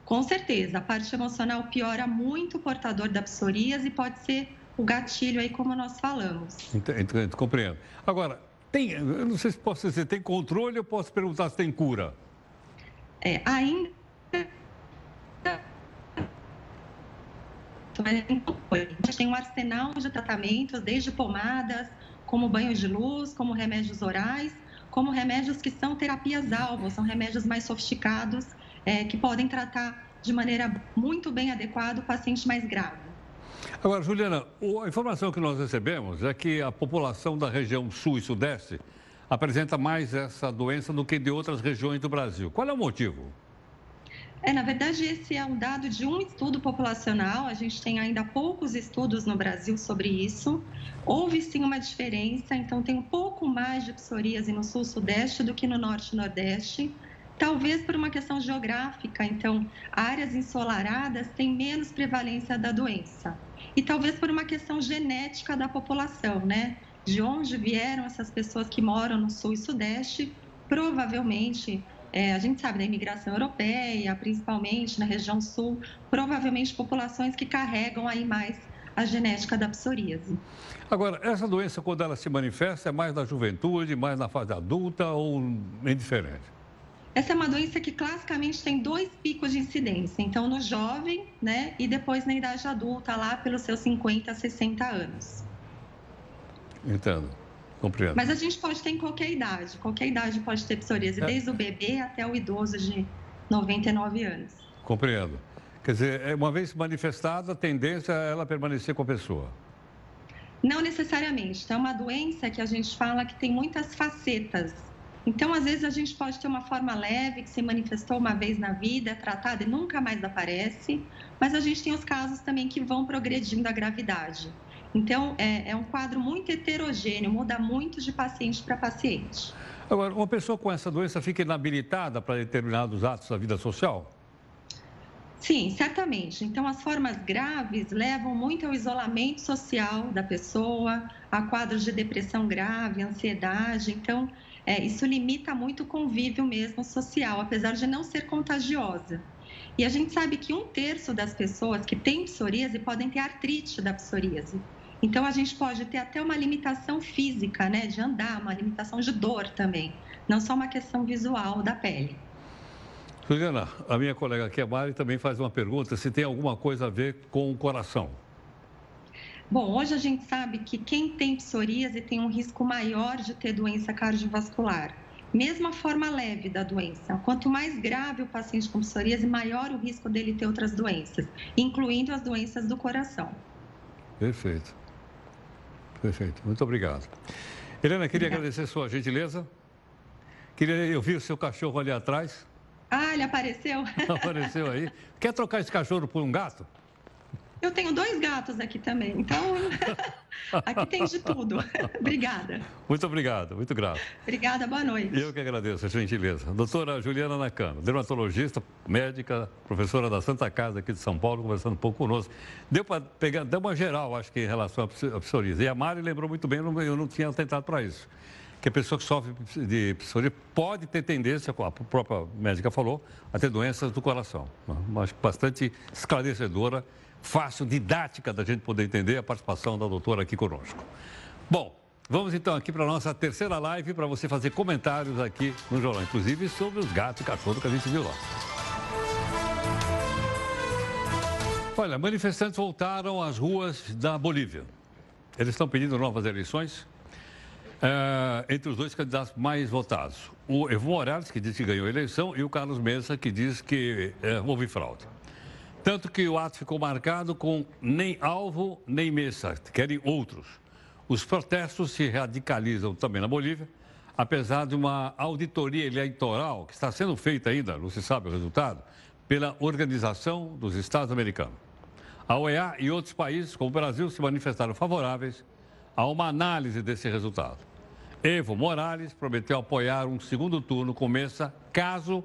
Com certeza, a parte emocional piora muito o portador da psoríase e pode ser o gatilho aí, como nós falamos. Entendo, compreendo. Agora, tem, eu não sei se posso dizer, tem controle ou posso perguntar se tem cura? É, ainda a gente tem um arsenal de tratamentos, desde pomadas, como banho de luz, como remédios orais, como remédios que são terapias-alvo, são remédios mais sofisticados, é, que podem tratar de maneira muito bem adequada o paciente mais grave. Agora, Juliana, a informação que nós recebemos é que a população da região sul e sudeste apresenta mais essa doença do que de outras regiões do Brasil. Qual é o motivo? É, na verdade, esse é um dado de um estudo populacional. A gente tem ainda poucos estudos no Brasil sobre isso. Houve sim uma diferença, então tem um pouco mais de psoríase no sul-sudeste do que no norte-nordeste. Talvez por uma questão geográfica, então, áreas ensolaradas têm menos prevalência da doença. E talvez por uma questão genética da população, né? De onde vieram essas pessoas que moram no sul e sudeste, provavelmente é, a gente sabe da imigração europeia, principalmente na região sul, provavelmente populações que carregam aí mais a genética da psoríase. Agora, essa doença, quando ela se manifesta, é mais na juventude, mais na fase adulta ou indiferente? Essa é uma doença que classicamente tem dois picos de incidência. Então, no jovem, né, e depois na idade adulta, lá pelos seus 50, 60 anos. Entendo. Compreendo. Mas a gente pode ter em qualquer idade. Qualquer idade pode ter psoríase, é. desde o bebê até o idoso de 99 anos. Compreendo. Quer dizer, é, uma vez manifestada, a tendência é ela permanecer com a pessoa. Não necessariamente. Então, é uma doença que a gente fala que tem muitas facetas. Então, às vezes, a gente pode ter uma forma leve que se manifestou uma vez na vida, é tratada e nunca mais aparece. Mas a gente tem os casos também que vão progredindo a gravidade. Então, é, é um quadro muito heterogêneo, muda muito de paciente para paciente. Agora, uma pessoa com essa doença fica inabilitada para determinados atos da vida social? Sim, certamente. Então, as formas graves levam muito ao isolamento social da pessoa, a quadros de depressão grave, ansiedade. Então, é, isso limita muito o convívio mesmo social, apesar de não ser contagiosa. E a gente sabe que um terço das pessoas que têm psoríase podem ter artrite da psoríase. Então, a gente pode ter até uma limitação física, né, de andar, uma limitação de dor também, não só uma questão visual da pele. Juliana, a minha colega aqui, a Mari, também faz uma pergunta se tem alguma coisa a ver com o coração. Bom, hoje a gente sabe que quem tem psoríase tem um risco maior de ter doença cardiovascular. Mesmo a forma leve da doença. Quanto mais grave o paciente com psoríase, maior o risco dele ter outras doenças, incluindo as doenças do coração. Perfeito. Perfeito, muito obrigado. Helena, queria agradecer sua gentileza. Queria eu vi o seu cachorro ali atrás. Ah, ele apareceu? Apareceu aí. Quer trocar esse cachorro por um gato? Eu tenho dois gatos aqui também, então aqui tem de tudo. Obrigada. Muito obrigado, muito grato. Obrigada, boa noite. Eu que agradeço a gentileza. Doutora Juliana Nakano, dermatologista, médica, professora da Santa Casa aqui de São Paulo, conversando um pouco conosco. Deu para pegar, deu uma geral, acho que em relação à psoríase. E a Mari lembrou muito bem, eu não tinha tentado para isso que a pessoa que sofre de psoríase pode ter tendência, como a própria médica falou, a ter doenças do coração. Mas bastante esclarecedora fácil, didática da gente poder entender a participação da doutora aqui conosco. Bom, vamos então aqui para a nossa terceira live para você fazer comentários aqui no jornal, inclusive sobre os gatos e cachorros que a gente viu lá. Olha, manifestantes voltaram às ruas da Bolívia. Eles estão pedindo novas eleições é, entre os dois candidatos mais votados. O Evo Morales, que diz que ganhou a eleição, e o Carlos Mesa, que diz que é, houve fraude. Tanto que o ato ficou marcado com nem alvo nem mesa, querem outros. Os protestos se radicalizam também na Bolívia, apesar de uma auditoria eleitoral que está sendo feita ainda, não se sabe o resultado, pela Organização dos Estados Americanos. A OEA e outros países, como o Brasil, se manifestaram favoráveis a uma análise desse resultado. Evo Morales prometeu apoiar um segundo turno com Messa, caso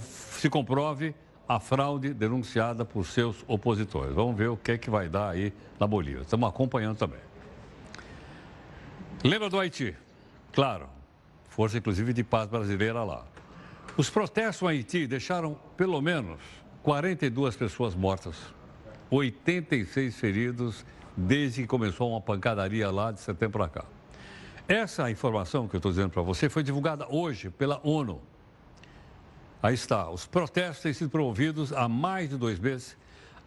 se comprove a fraude denunciada por seus opositores. Vamos ver o que, é que vai dar aí na Bolívia. Estamos acompanhando também. Lembra do Haiti? Claro, força inclusive de paz brasileira lá. Os protestos no Haiti deixaram pelo menos 42 pessoas mortas, 86 feridos desde que começou uma pancadaria lá de setembro para cá. Essa informação que eu estou dizendo para você foi divulgada hoje pela ONU. Aí está, os protestos têm sido promovidos há mais de dois meses.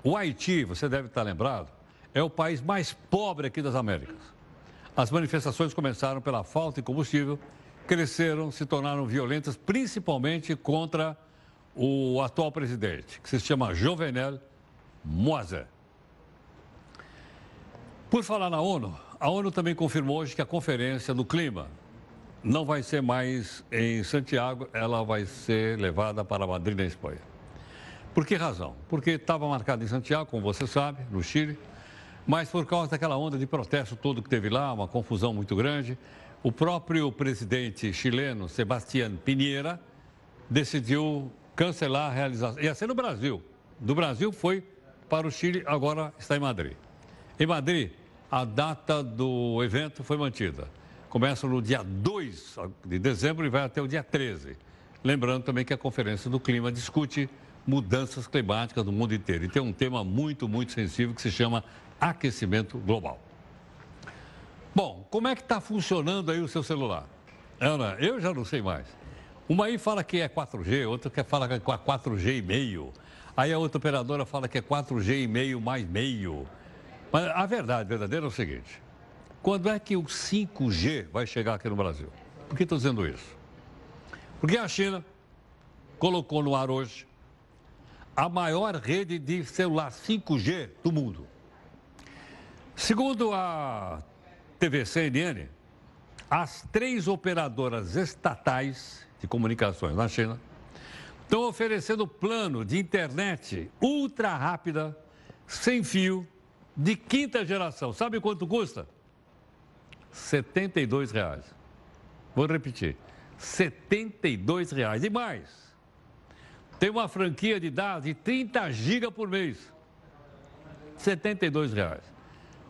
O Haiti, você deve estar lembrado, é o país mais pobre aqui das Américas. As manifestações começaram pela falta de combustível, cresceram, se tornaram violentas, principalmente contra o atual presidente, que se chama Jovenel Moise. Por falar na ONU, a ONU também confirmou hoje que a conferência do clima não vai ser mais em Santiago, ela vai ser levada para Madrid, na Espanha. Por que razão? Porque estava marcada em Santiago, como você sabe, no Chile, mas por causa daquela onda de protesto todo que teve lá, uma confusão muito grande, o próprio presidente chileno, Sebastián Pinheira, decidiu cancelar a realização. Ia ser no Brasil. Do Brasil foi para o Chile, agora está em Madrid. Em Madrid, a data do evento foi mantida. Começa no dia 2 de dezembro e vai até o dia 13. Lembrando também que a Conferência do Clima discute mudanças climáticas no mundo inteiro. E tem um tema muito, muito sensível que se chama aquecimento global. Bom, como é que está funcionando aí o seu celular? Ana, eu já não sei mais. Uma aí fala que é 4G, outra que fala que é 4G e meio. Aí a outra operadora fala que é 4G e meio mais meio. Mas a verdade verdadeira é o seguinte: quando é que o 5G vai chegar aqui no Brasil? Por que estou dizendo isso? Porque a China colocou no ar hoje a maior rede de celular 5G do mundo. Segundo a TV CNN, as três operadoras estatais de comunicações na China estão oferecendo plano de internet ultra rápida, sem fio, de quinta geração. Sabe quanto custa? 72 reais. Vou repetir. 72 reais. E mais, tem uma franquia de dados de 30 GB por mês. 72 reais.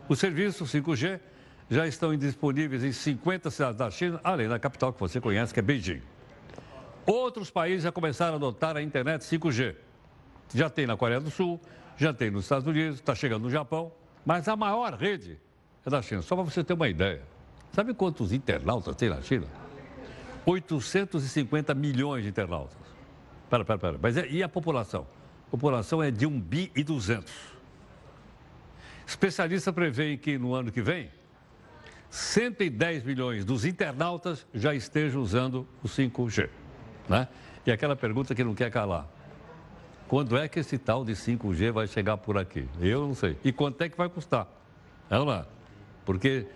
Os serviços 5G já estão disponíveis em 50 cidades da China, além da capital que você conhece, que é Beijing. Outros países já começaram a adotar a internet 5G. Já tem na Coreia do Sul, já tem nos Estados Unidos, está chegando no Japão, mas a maior rede é da China. Só para você ter uma ideia. Sabe quantos internautas tem na China? 850 milhões de internautas. Pera, pera, pera. Mas é, e a população? A população é de 1 bi e 200. Especialistas preveem que no ano que vem, 110 milhões dos internautas já estejam usando o 5G. Né? E aquela pergunta que não quer calar. Quando é que esse tal de 5G vai chegar por aqui? Eu não sei. E quanto é que vai custar? É lá. Porque,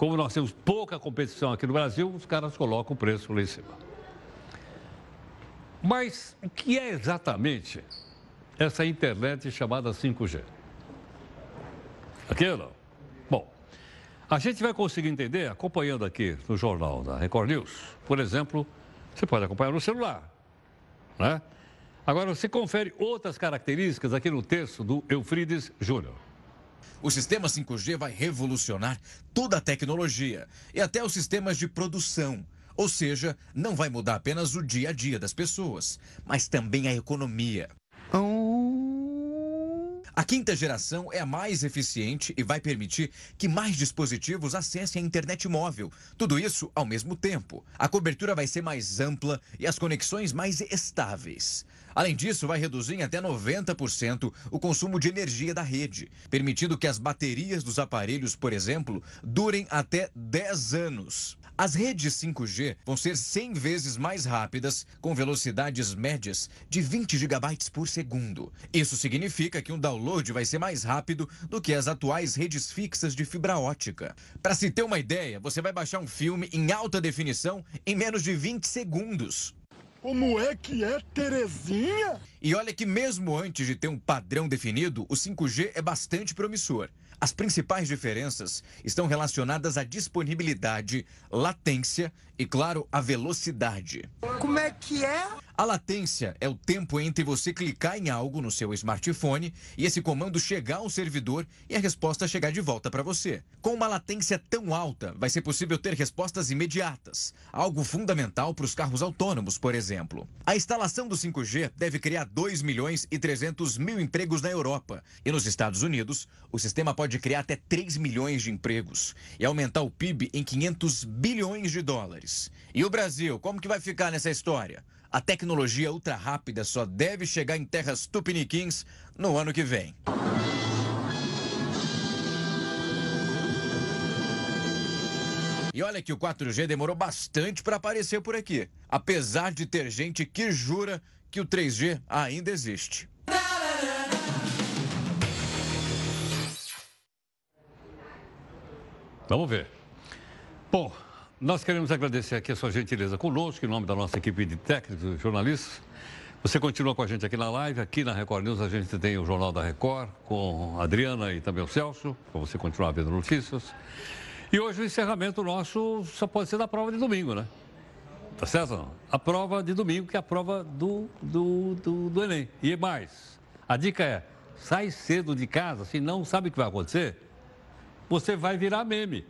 como nós temos pouca competição aqui no Brasil, os caras colocam o preço lá em cima. Mas o que é exatamente essa internet chamada 5G? Aqui ou não? Bom, a gente vai conseguir entender acompanhando aqui no jornal da Record News. Por exemplo, você pode acompanhar no celular, né? Agora, você confere outras características aqui no texto do Eufrides Júnior. O sistema 5G vai revolucionar toda a tecnologia e até os sistemas de produção. Ou seja, não vai mudar apenas o dia a dia das pessoas, mas também a economia. A quinta geração é a mais eficiente e vai permitir que mais dispositivos acessem a internet móvel. Tudo isso ao mesmo tempo. A cobertura vai ser mais ampla e as conexões mais estáveis. Além disso, vai reduzir em até 90% o consumo de energia da rede, permitindo que as baterias dos aparelhos, por exemplo, durem até 10 anos. As redes 5G vão ser 100 vezes mais rápidas, com velocidades médias de 20 gigabytes por segundo. Isso significa que um download vai ser mais rápido do que as atuais redes fixas de fibra ótica. Para se ter uma ideia, você vai baixar um filme em alta definição em menos de 20 segundos. Como é que é, Terezinha? E olha que mesmo antes de ter um padrão definido, o 5G é bastante promissor. As principais diferenças estão relacionadas à disponibilidade, latência e, claro, a velocidade. Como é que é? A latência é o tempo entre você clicar em algo no seu smartphone e esse comando chegar ao servidor e a resposta chegar de volta para você. Com uma latência tão alta, vai ser possível ter respostas imediatas, algo fundamental para os carros autônomos, por exemplo. A instalação do 5G deve criar 2 milhões e 300 mil empregos na Europa. E nos Estados Unidos, o sistema pode criar até 3 milhões de empregos e aumentar o PIB em 500 bilhões de dólares. E o Brasil, como que vai ficar nessa história? A tecnologia ultra rápida só deve chegar em terras tupiniquins no ano que vem. E olha que o 4G demorou bastante para aparecer por aqui, apesar de ter gente que jura que o 3G ainda existe. Vamos ver. Bom, nós queremos agradecer aqui a sua gentileza conosco, em nome da nossa equipe de técnicos e jornalistas. Você continua com a gente aqui na live, aqui na Record News a gente tem o Jornal da Record com a Adriana e também o Celso, para você continuar vendo notícias. E hoje o encerramento nosso só pode ser da prova de domingo, né? Tá certo? A prova de domingo, que é a prova do, do, do, do Enem. E mais, a dica é, sai cedo de casa, se não sabe o que vai acontecer, você vai virar meme.